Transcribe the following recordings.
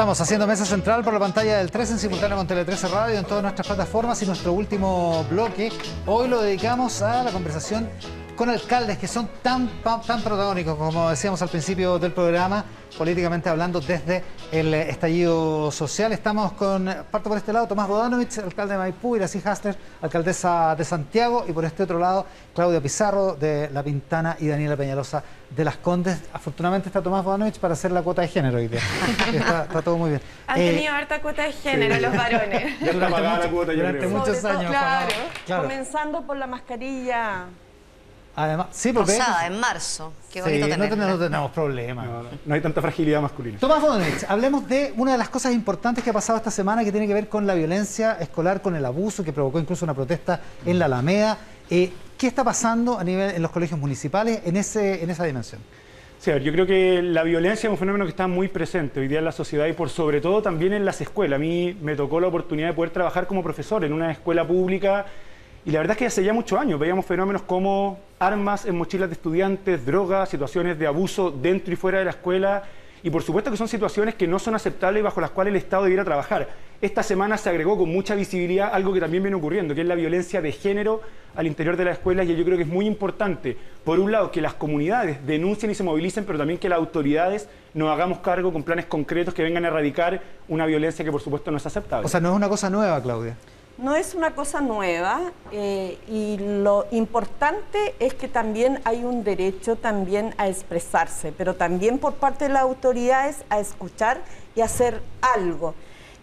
Estamos haciendo mesa central por la pantalla del 13 en simultáneo con Tele 13 Radio en todas nuestras plataformas y nuestro último bloque. Hoy lo dedicamos a la conversación con alcaldes que son tan, tan protagónicos, como decíamos al principio del programa, políticamente hablando desde el estallido social. Estamos con, parto por este lado, Tomás Bodanovich, alcalde de Maipú, Iracy Hasler, alcaldesa de Santiago, y por este otro lado, Claudia Pizarro de La Pintana y Daniela Peñalosa de Las Condes. Afortunadamente está Tomás Bodanovich para hacer la cuota de género hoy día. Está, todo muy bien. Han tenido eh, harta cuota de género los varones. Ya durante, mucho, la cuota, durante muchos años. claro, comenzando por la mascarilla Además, sí, porque... Rosada, en marzo. Qué bonito sí, no, tenemos, no tenemos problemas. No, hay tanta fragilidad masculina. Tomás Bonich, hablemos de una de las cosas importantes que ha pasado esta semana que tiene que ver con la violencia escolar, con el abuso que provocó incluso una protesta en la Alameda. Eh, ¿Qué está pasando a nivel en los colegios municipales en, ese, en esa dimensión? Sí, a ver, yo creo que la violencia es un fenómeno que está muy presente hoy día en la sociedad y por sobre todo también en las escuelas. A mí me tocó la oportunidad de poder trabajar como profesor en una escuela pública y la verdad es que hace ya muchos años veíamos fenómenos como armas en mochilas de estudiantes, drogas, situaciones de abuso dentro y fuera de la escuela. Y por supuesto que son situaciones que no son aceptables y bajo las cuales el Estado debiera trabajar. Esta semana se agregó con mucha visibilidad algo que también viene ocurriendo, que es la violencia de género al interior de las escuelas. Y yo creo que es muy importante, por un lado, que las comunidades denuncien y se movilicen, pero también que las autoridades nos hagamos cargo con planes concretos que vengan a erradicar una violencia que por supuesto no es aceptable. O sea, no es una cosa nueva, Claudia no es una cosa nueva eh, y lo importante es que también hay un derecho también a expresarse, pero también por parte de las autoridades a escuchar y hacer algo.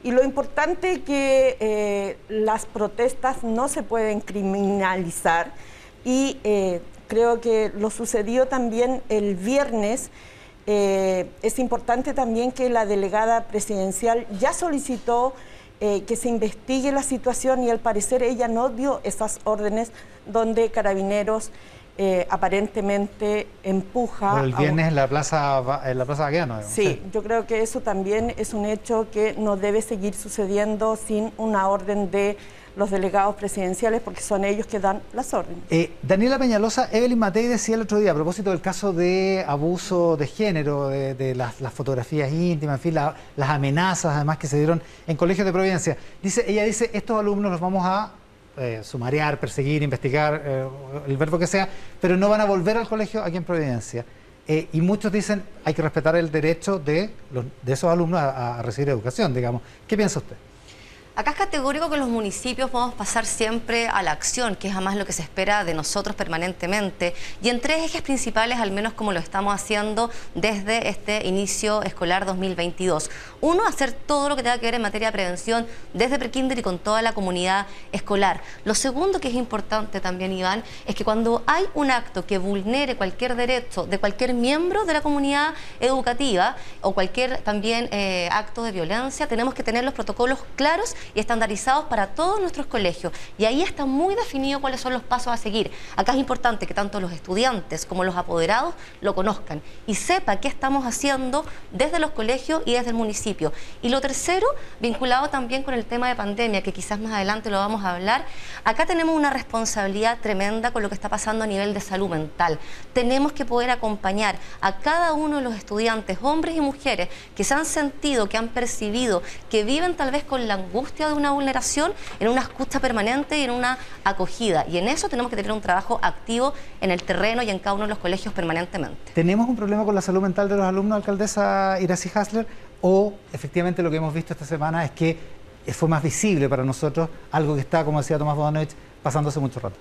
Y lo importante es que eh, las protestas no se pueden criminalizar y eh, creo que lo sucedió también el viernes. es importante también que la delegada presidencial ya solicitó eh, que se investigue la situación y al parecer ella no dio esas órdenes donde carabineros eh, aparentemente empuja. el viernes en la plaza en la plaza Baqueano. Sí, yo creo que eso también es un hecho que no debe seguir sucediendo sin una orden de los delegados presidenciales porque son ellos que dan las órdenes. Eh, Daniela Peñalosa, Evelyn Matei decía el otro día a propósito del caso de abuso de género, de, las, fotografías íntimas, en fin, las amenazas además que se dieron en colegios de Providencia. Dice, ella dice, estos alumnos los vamos a eh, sumariar, perseguir, investigar, eh, el verbo que sea, pero no van a volver al colegio aquí en Providencia. y muchos dicen, hay que respetar el derecho de, de esos alumnos a recibir educación, digamos. ¿Qué piensa usted? Acá es categórico que los municipios podemos pasar siempre a la acción, que es además lo que se espera de nosotros permanentemente, y en tres ejes principales, al menos como lo estamos haciendo desde este inicio escolar 2022. Uno, hacer todo lo que tenga que ver en materia de prevención desde prekinder y con toda la comunidad escolar. Lo segundo que es importante también, Iván, es que cuando hay un acto que vulnere cualquier derecho de cualquier miembro de la comunidad educativa o cualquier también eh, acto de violencia, tenemos que tener los protocolos claros y estandarizados para todos nuestros colegios. Y ahí está muy definido cuáles son los pasos a seguir. Acá es importante que tanto los estudiantes como los apoderados lo conozcan y sepa qué estamos haciendo desde los colegios y desde el municipio. Y lo tercero, vinculado también con el tema de pandemia, que quizás más adelante lo vamos a hablar, acá tenemos una responsabilidad tremenda con lo que está pasando a nivel de salud mental. Tenemos que poder acompañar a cada uno de los estudiantes, hombres y mujeres, que se han sentido, que han percibido, que viven tal vez con la angustia de una vulneración en una escucha permanente y en una acogida. Y en eso tenemos que tener un trabajo activo en el terreno y en cada uno de los colegios permanentemente. ¿Tenemos un problema con la salud mental de los alumnos, alcaldesa Iracy Hasler? ¿O efectivamente lo que hemos visto esta semana es que fue más visible para nosotros algo que está, como decía Tomás Bodanovich, pasándose mucho rato?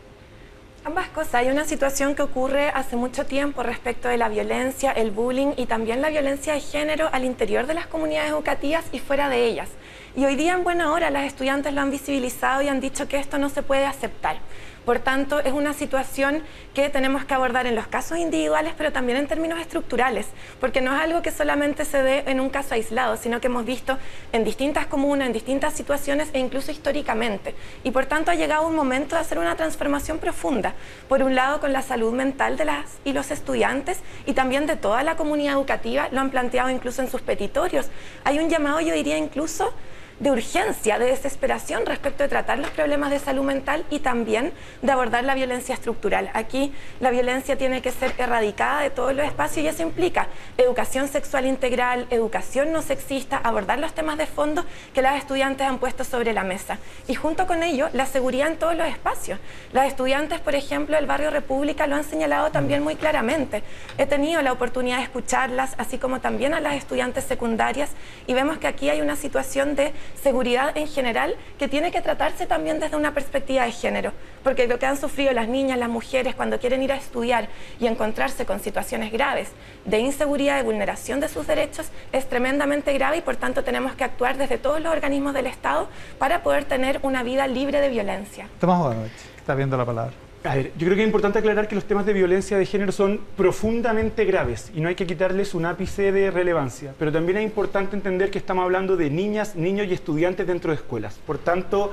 Ambas cosas. Hay una situación que ocurre hace mucho tiempo respecto de la violencia, el bullying y también la violencia de género al interior de las comunidades educativas y fuera de ellas. Y hoy día en buena hora las estudiantes lo han visibilizado y han dicho que esto no se puede aceptar. Por tanto, es una situación que tenemos que abordar en los casos individuales, pero también en términos estructurales, porque no es algo que solamente se dé en un caso aislado, sino que hemos visto en distintas comunas, en distintas situaciones e incluso históricamente. Y por tanto ha llegado un momento de hacer una transformación profunda, por un lado con la salud mental de las y los estudiantes y también de toda la comunidad educativa, lo han planteado incluso en sus petitorios. Hay un llamado, yo diría incluso, de urgencia, de desesperación respecto de tratar los problemas de salud mental y también de abordar la violencia estructural. Aquí la violencia tiene que ser erradicada de todos los espacios y eso implica educación sexual integral, educación no sexista, abordar los temas de fondo que las estudiantes han puesto sobre la mesa. Y junto con ello, la seguridad en todos los espacios. Las estudiantes, por ejemplo, del barrio República lo han señalado también muy claramente. He tenido la oportunidad de escucharlas, así como también a las estudiantes secundarias, y vemos que aquí hay una situación de seguridad en general que tiene que tratarse también desde una perspectiva de género, porque lo que han sufrido las niñas, las mujeres cuando quieren ir a estudiar y encontrarse con situaciones graves de inseguridad, de vulneración de sus derechos, es tremendamente grave y por tanto tenemos que actuar desde todos los organismos del Estado para poder tener una vida libre de violencia. Tomás está viendo la palabra. A ver, yo creo que es importante aclarar que los temas de violencia de género son profundamente graves y no hay que quitarles un ápice de relevancia. Pero también es importante entender que estamos hablando de niñas, niños y estudiantes dentro de escuelas. Por tanto,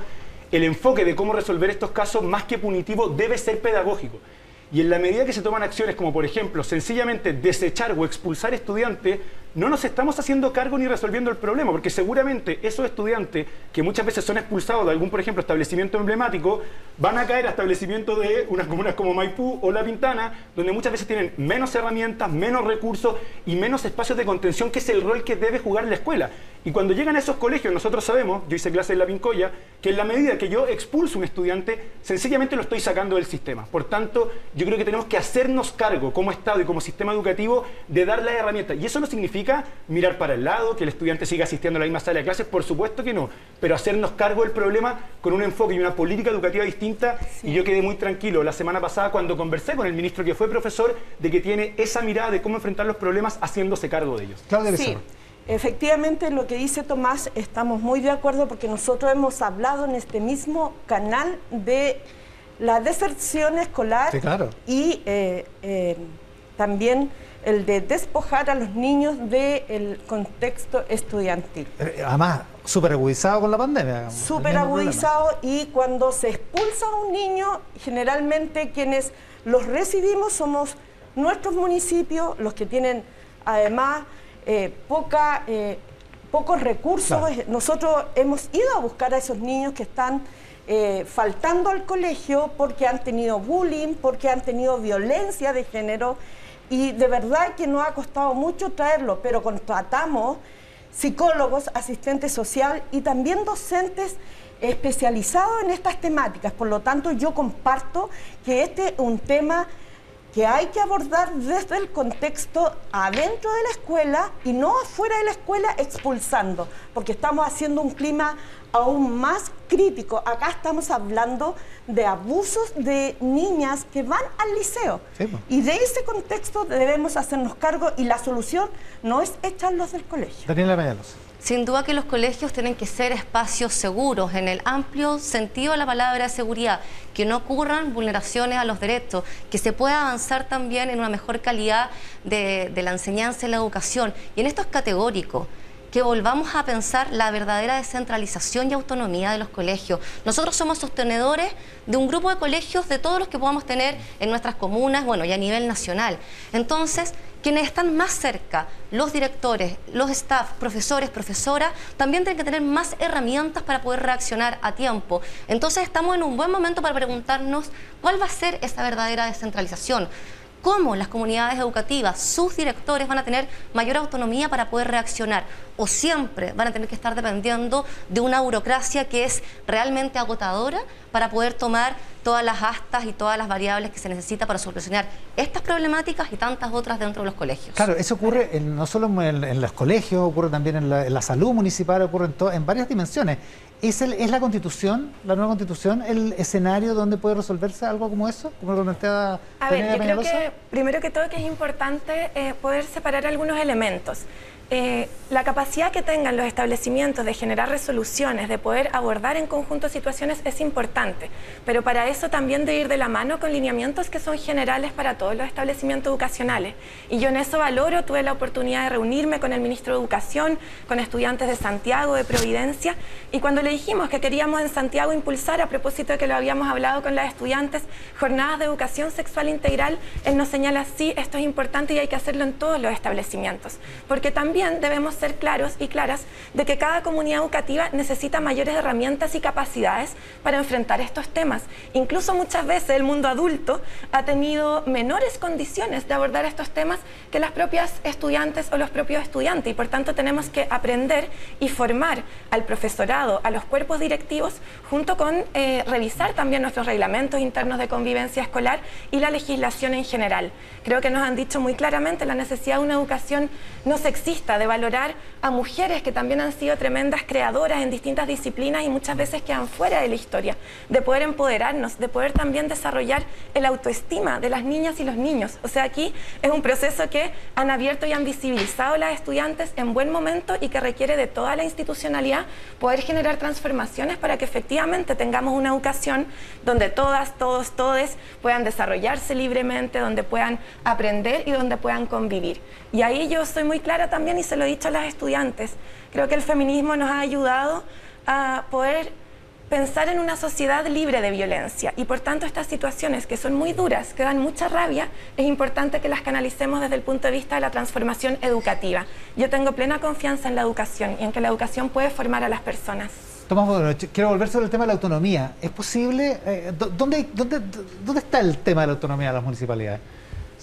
el enfoque de cómo resolver estos casos, más que punitivo, debe ser pedagógico. Y en la medida que se toman acciones como, por ejemplo, sencillamente desechar o expulsar estudiantes, no nos estamos haciendo cargo ni resolviendo el problema, porque seguramente esos estudiantes que muchas veces son expulsados de algún, por ejemplo, establecimiento emblemático, van a caer a establecimientos de unas comunas como Maipú o La Pintana, donde muchas veces tienen menos herramientas, menos recursos y menos espacios de contención, que es el rol que debe jugar la escuela. Y cuando llegan a esos colegios, nosotros sabemos, yo hice clase en La Pincoya, que en la medida que yo expulso un estudiante, sencillamente lo estoy sacando del sistema. Por tanto, yo creo que tenemos que hacernos cargo como Estado y como sistema educativo de dar las herramientas. Y eso no significa mirar para el lado, que el estudiante siga asistiendo a la misma sala de clases, por supuesto que no, pero hacernos cargo del problema con un enfoque y una política educativa distinta. Y yo quedé muy tranquilo la semana pasada cuando conversé con el ministro que fue profesor de que tiene esa mirada de cómo enfrentar los problemas haciéndose cargo de ellos. Claudia sí. Efectivamente, lo que dice Tomás, estamos muy de acuerdo porque nosotros hemos hablado en este mismo canal de la deserción escolar y eh, eh, también el de despojar a los niños del contexto estudiantil. Eh, además, súper agudizado con la pandemia. Súper agudizado y cuando se expulsa a un niño, generalmente quienes los recibimos somos nuestros municipios, los que tienen además eh, poca, eh, pocos recursos. Nosotros hemos ido a buscar a esos niños que están... faltando al colegio porque han tenido bullying, porque han tenido violencia de género y de verdad que nos ha costado mucho traerlo, pero contratamos psicólogos, asistentes social y también docentes especializados en estas temáticas. Por lo tanto, yo comparto que este es un tema que hay que abordar desde el contexto adentro de la escuela y no afuera de la escuela expulsando, porque estamos haciendo un clima aún más crítico. Acá estamos hablando de abusos de niñas que van al liceo. Y de ese contexto debemos hacernos cargo y la solución no es echarlos del colegio. Daniela Mayalos. Sin duda que los colegios tienen que ser espacios seguros en el amplio sentido de la palabra seguridad, que no ocurran vulneraciones a los derechos, que se pueda avanzar también en una mejor calidad de, la enseñanza y la educación. Y en esto es categórico que volvamos a pensar la verdadera descentralización y autonomía de los colegios. Nosotros somos sostenedores de un grupo de colegios de todos los que podamos tener en nuestras comunas, bueno, y a nivel nacional. Entonces, quienes están más cerca, los directores, los staff, profesores, profesoras, también tienen que tener más herramientas para poder reaccionar a tiempo. Entonces estamos en un buen momento para preguntarnos cuál va a ser esa verdadera descentralización cómo las comunidades educativas, sus directores van a tener mayor autonomía para poder reaccionar o siempre van a tener que estar dependiendo de una burocracia que es realmente agotadora para poder tomar todas las astas y todas las variables que se necesita para solucionar estas problemáticas y tantas otras dentro de los colegios. Claro, eso ocurre no solo en, los colegios, ocurre también en la, salud municipal, ocurre en, en varias dimensiones. ¿Es, ¿Es, la constitución, la nueva constitución, el escenario donde puede resolverse algo como eso? Como lo plantea A ver, yo creo que primero que todo que es importante eh, poder separar algunos elementos. Eh, la capacidad que tengan los establecimientos de generar resoluciones, de poder abordar en conjunto situaciones es importante, pero para eso también de ir de la mano con lineamientos que son generales para todos los establecimientos educacionales. Y yo en eso valoro, tuve la oportunidad de reunirme con el ministro de Educación, con estudiantes de Santiago, de Providencia, y cuando le dijimos que queríamos en Santiago impulsar, a propósito de que lo habíamos hablado con las estudiantes, jornadas de educación sexual integral, él nos señala, sí, esto es importante y hay que hacerlo en todos los establecimientos, porque también también debemos ser claros y claras de que cada comunidad educativa necesita mayores herramientas y capacidades para enfrentar estos temas. Incluso muchas veces el mundo adulto ha tenido menores condiciones de abordar estos temas que las propias estudiantes o los propios estudiantes y por tanto tenemos que aprender y formar al profesorado, a los cuerpos directivos, junto con eh, revisar también nuestros reglamentos internos de convivencia escolar y la legislación en general. Creo que nos han dicho muy claramente la necesidad de una educación no sexista, de valorar a mujeres que también han sido tremendas creadoras en distintas disciplinas y muchas veces quedan fuera de la historia, de poder empoderarnos, de poder también desarrollar el autoestima de las niñas y los niños. O sea, aquí es un proceso que han abierto y han visibilizado las estudiantes en buen momento y que requiere de toda la institucionalidad poder generar transformaciones para que efectivamente tengamos una educación donde todas, todos, todes puedan desarrollarse libremente, donde puedan aprender y donde puedan convivir. Y ahí yo soy muy clara también y se lo he dicho a las estudiantes. Creo que el feminismo nos ha ayudado a poder pensar en una sociedad libre de violencia y por tanto estas situaciones que son muy duras, que dan mucha rabia, es importante que las canalicemos desde el punto de vista de la transformación educativa. Yo tengo plena confianza en la educación y en que la educación puede formar a las personas. Tomás quiero volver sobre el tema de la autonomía. ¿Es posible? Eh, ¿dónde, dónde, dónde está el tema de la autonomía de las municipalidades?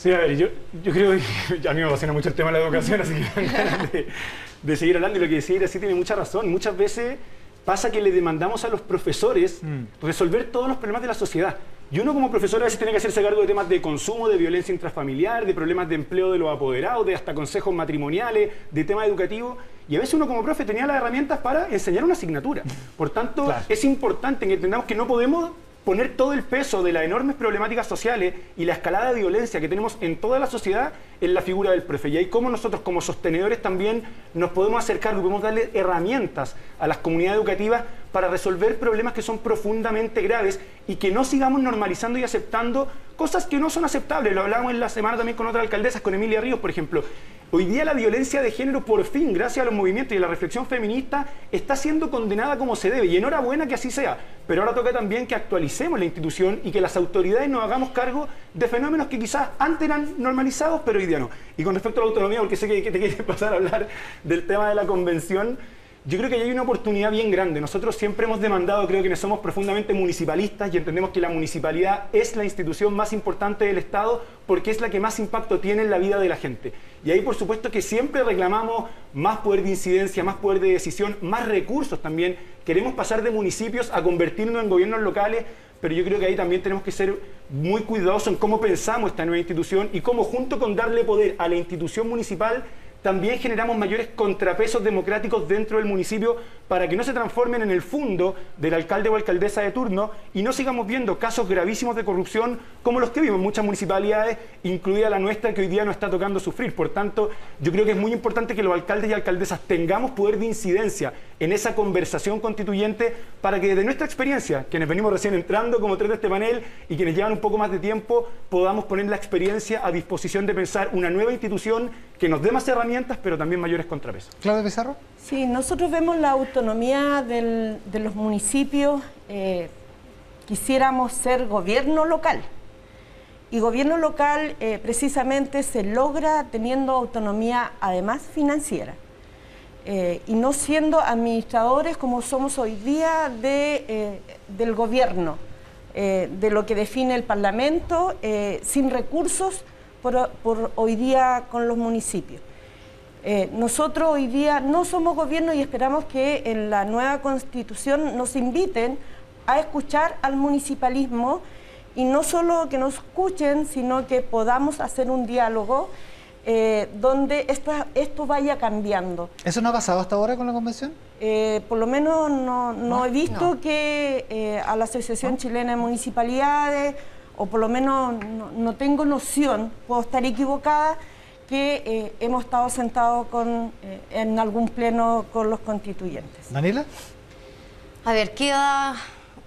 Sí, a ver, yo, yo creo que a mí me apasiona mucho el tema de la educación, así que ganas de, de seguir hablando y lo que decir así tiene mucha razón. Muchas veces pasa que le demandamos a los profesores mm. resolver todos los problemas de la sociedad. Y uno como profesor a veces tiene que hacerse cargo de temas de consumo, de violencia intrafamiliar, de problemas de empleo de los apoderados, de hasta consejos matrimoniales, de temas educativos. Y a veces uno como profe tenía las herramientas para enseñar una asignatura. Por tanto, es importante que entendamos que no podemos poner todo el peso de las enormes problemáticas sociales y la escalada de violencia que tenemos en toda la sociedad en la figura del profe. Y ahí como nosotros como sostenedores también nos podemos acercar, podemos darle herramientas a las comunidades educativas para resolver problemas que son profundamente graves y que no sigamos normalizando y aceptando cosas que no son aceptables. Lo hablábamos en la semana también con otras alcaldesas, con Emilia Ríos, por ejemplo. Hoy día la violencia de género, por fin, gracias a los movimientos y a la reflexión feminista, está siendo condenada como se debe. Y enhorabuena que así sea. Pero ahora toca también que actualicemos la institución y que las autoridades nos hagamos cargo de fenómenos que quizás antes eran normalizados, pero hoy día no. Y con respecto a la autonomía, porque sé que te quieres pasar a hablar del tema de la convención, yo creo que hay una oportunidad bien grande. Nosotros siempre hemos demandado, creo que somos profundamente municipalistas y entendemos que la municipalidad es la institución más importante del Estado porque es la que más impacto tiene en la vida de la gente. Y ahí por supuesto que siempre reclamamos más poder de incidencia, más poder de decisión, más recursos también. Queremos pasar de municipios a convertirnos en gobiernos locales, pero yo creo que ahí también tenemos que ser muy cuidadosos en cómo pensamos esta nueva institución y cómo junto con darle poder a la institución municipal también generamos mayores contrapesos democráticos dentro del municipio para que no se transformen en el fondo del alcalde o alcaldesa de turno y no sigamos viendo casos gravísimos de corrupción como los que vimos en muchas municipalidades, incluida la nuestra, que hoy día nos está tocando sufrir. Por tanto, yo creo que es muy importante que los alcaldes y alcaldesas tengamos poder de incidencia en esa conversación constituyente para que desde nuestra experiencia, quienes venimos recién entrando como tres de este panel y quienes llevan un poco más de tiempo, podamos poner la experiencia a disposición de pensar una nueva institución que nos dé más herramientas pero también mayores contrapesos. Claudia Pizarro. Sí, nosotros vemos la autonomía de los municipios, eh, quisiéramos ser gobierno local. Y gobierno local eh, precisamente se logra teniendo autonomía además financiera. Eh, y no siendo administradores como somos hoy día de, del gobierno, de lo que define el Parlamento, sin recursos por hoy día con los municipios. Eh, nosotros hoy día no somos gobierno y esperamos que en la nueva constitución nos inviten a escuchar al municipalismo y no solo que nos escuchen, sino que podamos hacer un diálogo eh, donde esto, esto vaya cambiando. ¿Eso no ha pasado hasta ahora con la convención? Eh, por lo menos no, he visto que a la Asociación Chilena de Municipalidades, o por lo menos no tengo noción, puedo estar equivocada, que eh, hemos estado sentados con, eh, en algún pleno con los constituyentes. Daniela. A ver, queda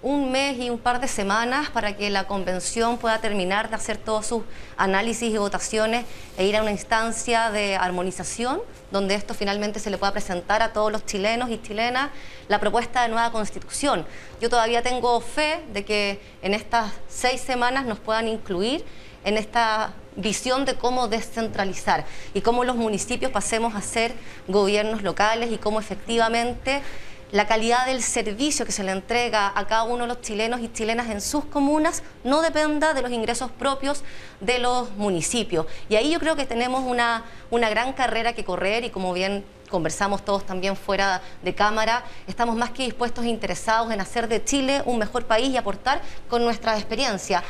un mes y un par de semanas para que la convención pueda terminar de hacer todos sus análisis y votaciones e ir a una instancia de armonización donde esto finalmente se le pueda presentar a todos los chilenos y chilenas la propuesta de nueva constitución. Yo todavía tengo fe de que en estas seis semanas nos puedan incluir en esta visión de cómo descentralizar y cómo los municipios pasemos a ser gobiernos locales y cómo efectivamente la calidad del servicio que se le entrega a cada uno de los chilenos y chilenas en sus comunas no dependa de los ingresos propios de los municipios. Y ahí yo creo que tenemos una, una gran carrera que correr y como bien conversamos todos también fuera de cámara, estamos más que dispuestos e interesados en hacer de Chile un mejor país y aportar con nuestra experiencia.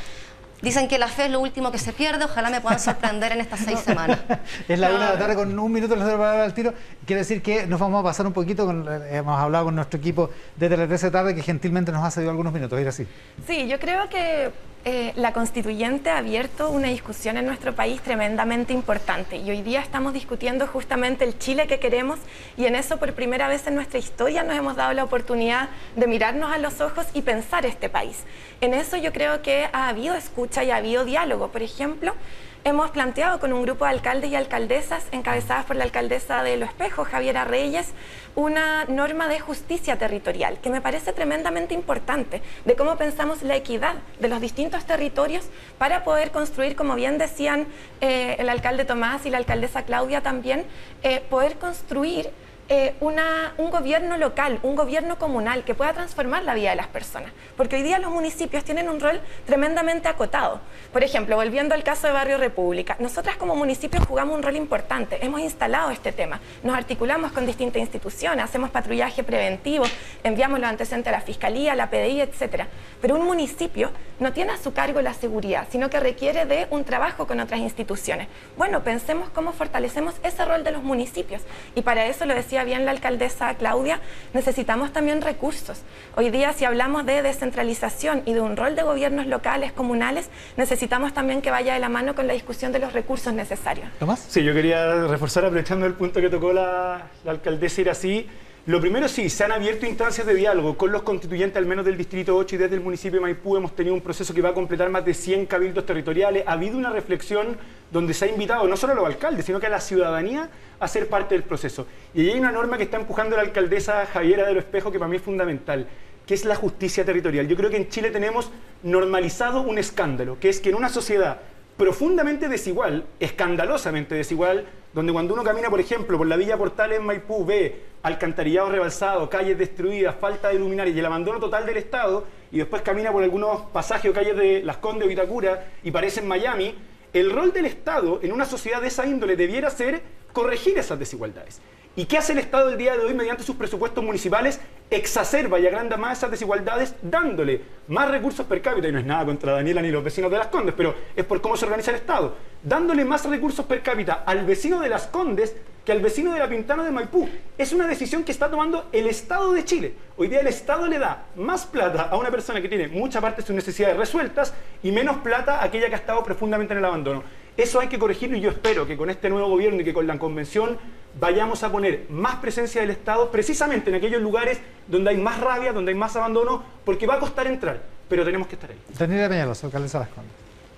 Dicen que la fe es lo último que se pierde, ojalá me puedan sorprender en estas seis semanas. es la una de la tarde con un minuto les doy la al tiro. Quiere decir que nos vamos a pasar un poquito, con, eh, hemos hablado con nuestro equipo de Tele 13 tarde que gentilmente nos ha cedido algunos minutos, ir así. Sí, yo creo que eh, la constituyente ha abierto una discusión en nuestro país tremendamente importante y hoy día estamos discutiendo justamente el Chile que queremos y en eso por primera vez en nuestra historia nos hemos dado la oportunidad de mirarnos a los ojos y pensar este país. En eso yo creo que ha habido escucha y ha habido diálogo. Por ejemplo, hemos planteado con un grupo de alcaldes y alcaldesas, encabezadas por la alcaldesa de Lo Espejo, Javiera Reyes, una norma de justicia territorial que me parece tremendamente importante, de cómo pensamos la equidad de los distintos territorios para poder construir, como bien decían eh, el alcalde Tomás y la alcaldesa Claudia también, eh, poder construir eh, un gobierno local, un gobierno comunal que pueda transformar la vida de las personas. Porque hoy día los municipios tienen un rol tremendamente acotado. Por ejemplo, volviendo al caso de Barrio República, nosotras como municipios jugamos un rol importante. Hemos instalado este tema, nos articulamos con distintas instituciones, hacemos patrullaje preventivo, enviamos los antecedentes a la Fiscalía, la PDI, etcétera. Pero un municipio no tiene a su cargo la seguridad, sino que requiere de un trabajo con otras instituciones. Bueno, pensemos cómo fortalecemos ese rol de los municipios. Y para eso lo decía bien la alcaldesa Claudia, necesitamos también recursos. Hoy día, si hablamos de descentralización y de un rol de gobiernos locales, comunales, necesitamos también que vaya de la mano con la discusión de los recursos necesarios. ¿Tomás? Sí, yo quería reforzar, aprovechando el punto que tocó la, la alcaldesa así lo primero sí, se han abierto instancias de diálogo con los constituyentes, al menos del Distrito 8 y desde el municipio de Maipú hemos tenido un proceso que va a completar más de 100 cabildos territoriales. Ha habido una reflexión donde se ha invitado no solo a los alcaldes, sino que a la ciudadanía a ser parte del proceso. Y hay una norma que está empujando la alcaldesa Javiera de los Espejo que para mí es fundamental, que es la justicia territorial. Yo creo que en Chile tenemos normalizado un escándalo, que es que en una sociedad profundamente desigual, escandalosamente desigual, donde cuando uno camina, por ejemplo, por la Villa Portal en Maipú, ve alcantarillado rebalsado, calles destruidas, falta de luminarias y el abandono total del Estado, y después camina por algunos pasajes o calles de Las Condes o Vitacura y parece en Miami, el rol del Estado en una sociedad de esa índole debiera ser corregir esas desigualdades. ¿Y qué hace el Estado el día de hoy mediante sus presupuestos municipales? Exacerba y agranda más esas desigualdades dándole más recursos per cápita, y no es nada contra Daniela ni los vecinos de Las Condes, pero es por cómo se organiza el Estado, dándole más recursos per cápita al vecino de Las Condes que al vecino de la Pintana de Maipú. Es una decisión que está tomando el Estado de Chile. Hoy día el Estado le da más plata a una persona que tiene mucha parte de sus necesidades resueltas y menos plata a aquella que ha estado profundamente en el abandono. Eso hay que corregirlo y yo espero que con este nuevo gobierno y que con la convención vayamos a poner más presencia del Estado precisamente en aquellos lugares donde hay más rabia, donde hay más abandono, porque va a costar entrar, pero tenemos que estar ahí. Daniela Peñalosa, alcaldesa Las Condes.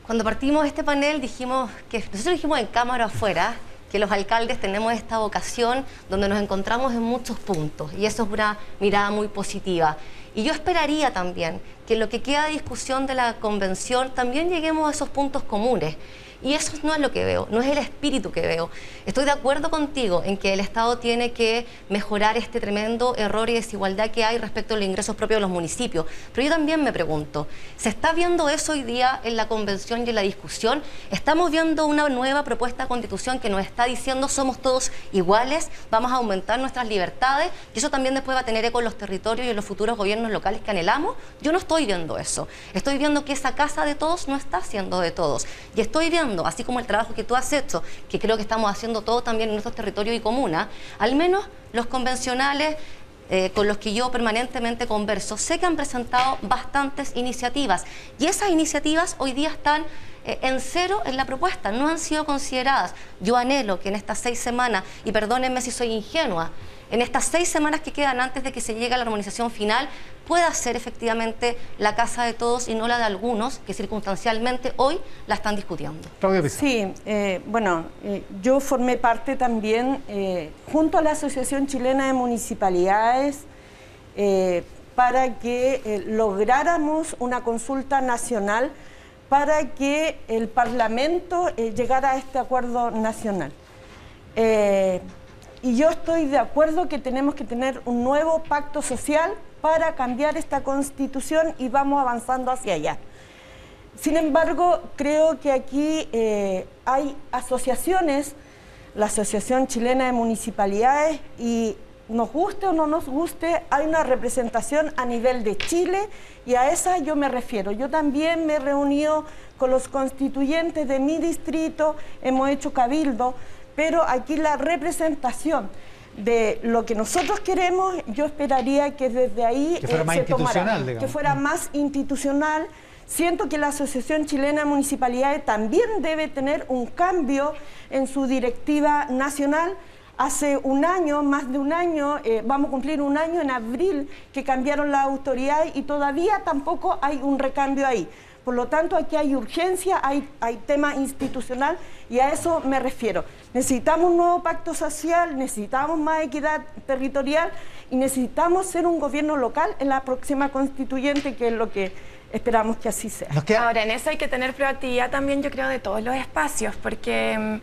Cuando partimos de este panel dijimos que nosotros dijimos en cámara afuera que los alcaldes tenemos esta vocación donde nos encontramos en muchos puntos y eso es una mirada muy positiva. Y yo esperaría también que en lo que queda de discusión de la convención también lleguemos a esos puntos comunes y eso no es lo que veo, no es el espíritu que veo. Estoy de acuerdo contigo en que el Estado tiene que mejorar este tremendo error y desigualdad que hay respecto a los ingresos propios de los municipios. Pero yo también me pregunto, ¿se está viendo eso hoy día en la convención y en la discusión? ¿Estamos viendo una nueva propuesta de constitución que nos está diciendo somos todos iguales, vamos a aumentar nuestras libertades y eso también después va a tener eco en los territorios y en los futuros gobiernos locales que anhelamos? Yo no estoy viendo eso. Estoy viendo que esa casa de todos no está siendo de todos. Y estoy viendo así como el trabajo que tú has hecho, que creo que estamos haciendo todo también en nuestros territorios y comunas, al menos los convencionales eh, con los que yo permanentemente converso, sé que han presentado bastantes iniciativas y esas iniciativas hoy día están eh, en cero en la propuesta, no han sido consideradas. Yo anhelo que en estas seis semanas, y perdónenme si soy ingenua, en estas seis semanas que quedan antes de que se llegue a la armonización final, pueda ser efectivamente la casa de todos y no la de algunos que circunstancialmente hoy la están discutiendo. Sí, eh, bueno, eh, yo formé parte también, eh, junto a la Asociación Chilena de Municipalidades, para que lográramos una consulta nacional para que el Parlamento eh, llegara a este acuerdo nacional. Y yo estoy de acuerdo que tenemos que tener un nuevo pacto social para cambiar esta constitución y vamos avanzando hacia allá. Sin embargo, creo que aquí eh, hay asociaciones, la Asociación Chilena de Municipalidades, y nos guste o no nos guste, hay una representación a nivel de Chile y a esa yo me refiero. Yo también me he reunido con los constituyentes de mi distrito, hemos hecho cabildo, pero aquí la representación de lo que nosotros queremos, yo esperaría que desde ahí que fuera, más, institucional, que fuera más institucional Siento que la Asociación Chilena de Municipalidades también debe tener un cambio en su directiva nacional. Hace un año, más de un año, eh, vamos a cumplir un año en abril que cambiaron las autoridades y todavía tampoco hay un recambio ahí. Por lo tanto, aquí hay urgencia, hay, hay tema institucional y a eso me refiero. Necesitamos un nuevo pacto social, necesitamos más equidad territorial y necesitamos ser un gobierno local en la próxima constituyente, que es lo que esperamos que así sea. Ahora, en eso hay que tener proactividad también, yo creo, de todos los espacios, porque mm,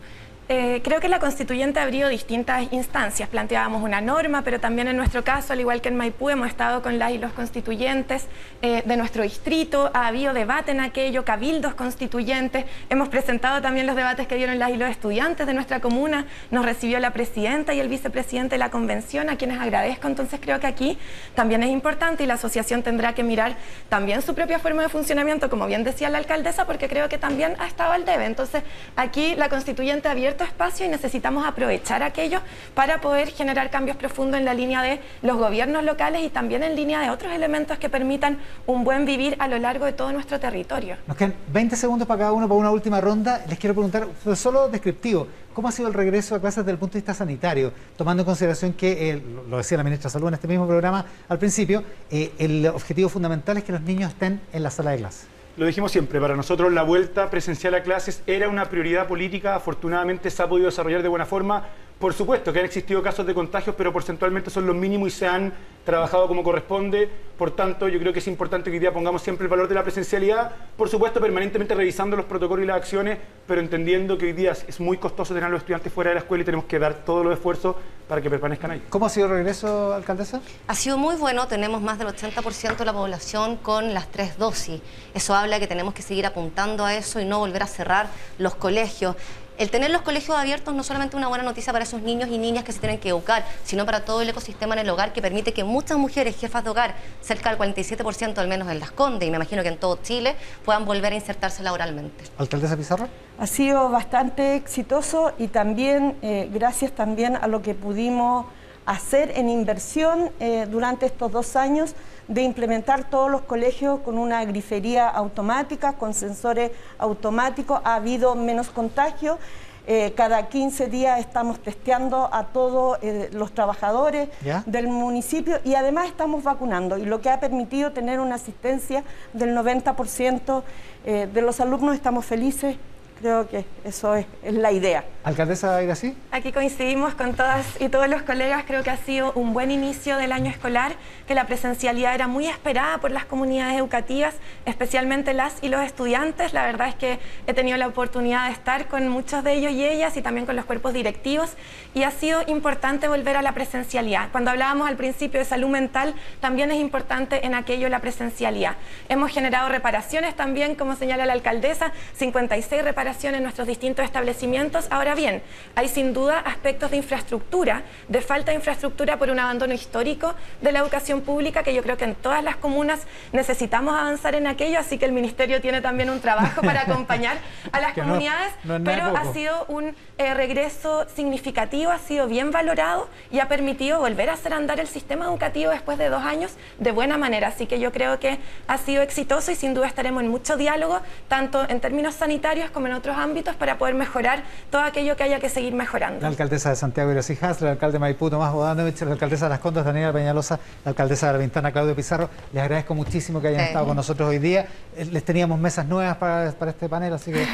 eh, creo que la constituyente abrió distintas instancias. Planteábamos una norma, pero también en nuestro caso, al igual que en Maipú, hemos estado con las y los constituyentes eh, de nuestro distrito. Ha habido debate en aquello, cabildos constituyentes. Hemos presentado también los debates que dieron las y los estudiantes de nuestra comuna. Nos recibió la presidenta y el vicepresidente de la convención, a quienes agradezco. Entonces creo que aquí también es importante y la asociación tendrá que mirar también su propia forma de funcionamiento, como bien decía la alcaldesa, porque creo que también ha estado al debe. Entonces aquí la constituyente abierta espacio y necesitamos aprovechar aquello para poder generar cambios profundos en la línea de los gobiernos locales y también en línea de otros elementos que permitan un buen vivir a lo largo de todo nuestro territorio. Nos quedan 20 segundos para cada uno para una última ronda. Les quiero preguntar, solo descriptivo, ¿cómo ha sido el regreso a clases desde el punto de vista sanitario? Tomando en consideración que, eh, lo decía la ministra de Salud en este mismo programa al principio, eh, el objetivo fundamental es que los niños estén en la sala de clase lo dijimos siempre, para nosotros la vuelta presencial a clases era una prioridad política, afortunadamente se ha podido desarrollar de buena forma. Por supuesto que han existido casos de contagios, pero porcentualmente son los mínimos y se han trabajado como corresponde. Por tanto, yo creo que es importante que hoy día pongamos siempre el valor de la presencialidad, por supuesto, permanentemente revisando los protocolos y las acciones, pero entendiendo que hoy día es muy costoso tener a los estudiantes fuera de la escuela y tenemos que dar todos los esfuerzos para que permanezcan ahí. ¿Cómo ha sido el regreso, alcaldesa? Ha sido muy bueno, tenemos más del 80% de la población con las tres dosis. Eso habla que tenemos que seguir apuntando a eso y no volver a cerrar los colegios el tener los colegios abiertos no solamente una buena noticia para esos niños y niñas que se tienen que educar, sino para todo el ecosistema en el hogar que permite que muchas mujeres jefas de hogar, cerca del 47% al menos en Las Condes y me imagino que en todo Chile, puedan volver a insertarse laboralmente. Alcaldesa Pizarro. Ha sido bastante exitoso y también eh, gracias también a lo que pudimos hacer en inversión eh, durante estos dos años de implementar todos los colegios con una grifería automática, con sensores automáticos, ha habido menos contagio. Eh, cada 15 días estamos testeando a todos eh, los trabajadores del municipio y además estamos vacunando y lo que ha permitido tener una asistencia del 90% de los alumnos. Estamos felices Creo que eso es, la idea. ¿Alcaldesa así? Aquí coincidimos con todas y todos los colegas. Creo que ha sido un buen inicio del año escolar, que la presencialidad era muy esperada por las comunidades educativas, especialmente las y los estudiantes. La verdad es que he tenido la oportunidad de estar con muchos de ellos y ellas y también con los cuerpos directivos y ha sido importante volver a la presencialidad. Cuando hablábamos al principio de salud mental, también es importante en aquello la presencialidad. Hemos generado reparaciones también, como señala la alcaldesa, 56 reparaciones en nuestros distintos establecimientos. Ahora bien, hay sin duda aspectos de infraestructura, de falta de infraestructura por un abandono histórico de la educación pública, que yo creo que en todas las comunas necesitamos avanzar en aquello, así que el Ministerio tiene también un trabajo para acompañar a las comunidades, pero ha sido un eh, regreso significativo, ha sido bien valorado y ha permitido volver a hacer andar el sistema educativo después de dos años de buena manera. Así que yo creo que ha sido exitoso y sin duda estaremos en mucho diálogo, tanto en términos sanitarios como en otros ámbitos para poder mejorar todo aquello que haya que seguir mejorando. La alcaldesa de Santiago, Irosi el alcalde de Maipú, Tomás Bodanovich, la alcaldesa de Las Condas, Daniela Peñalosa, la alcaldesa de La Ventana, Claudio Pizarro. Les agradezco muchísimo que hayan estado con nosotros hoy día. Eh, les teníamos mesas nuevas para, para este panel, así que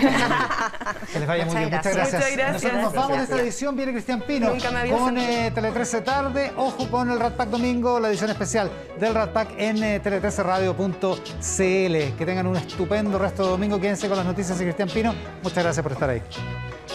Que les vaya muy bien. Muchas gracias. Muchas gracias. Nosotros nos vamos de esta edición. Viene Cristian Pino Nunca me había con eh, Tele 13 tarde. Ojo con el Rat Pack domingo, la edición especial del Rat Pack en eh, tele13radio.cl. Que tengan un estupendo resto de domingo. Quédense con las noticias de Cristian Pino. Muchas gracias por estar ahí.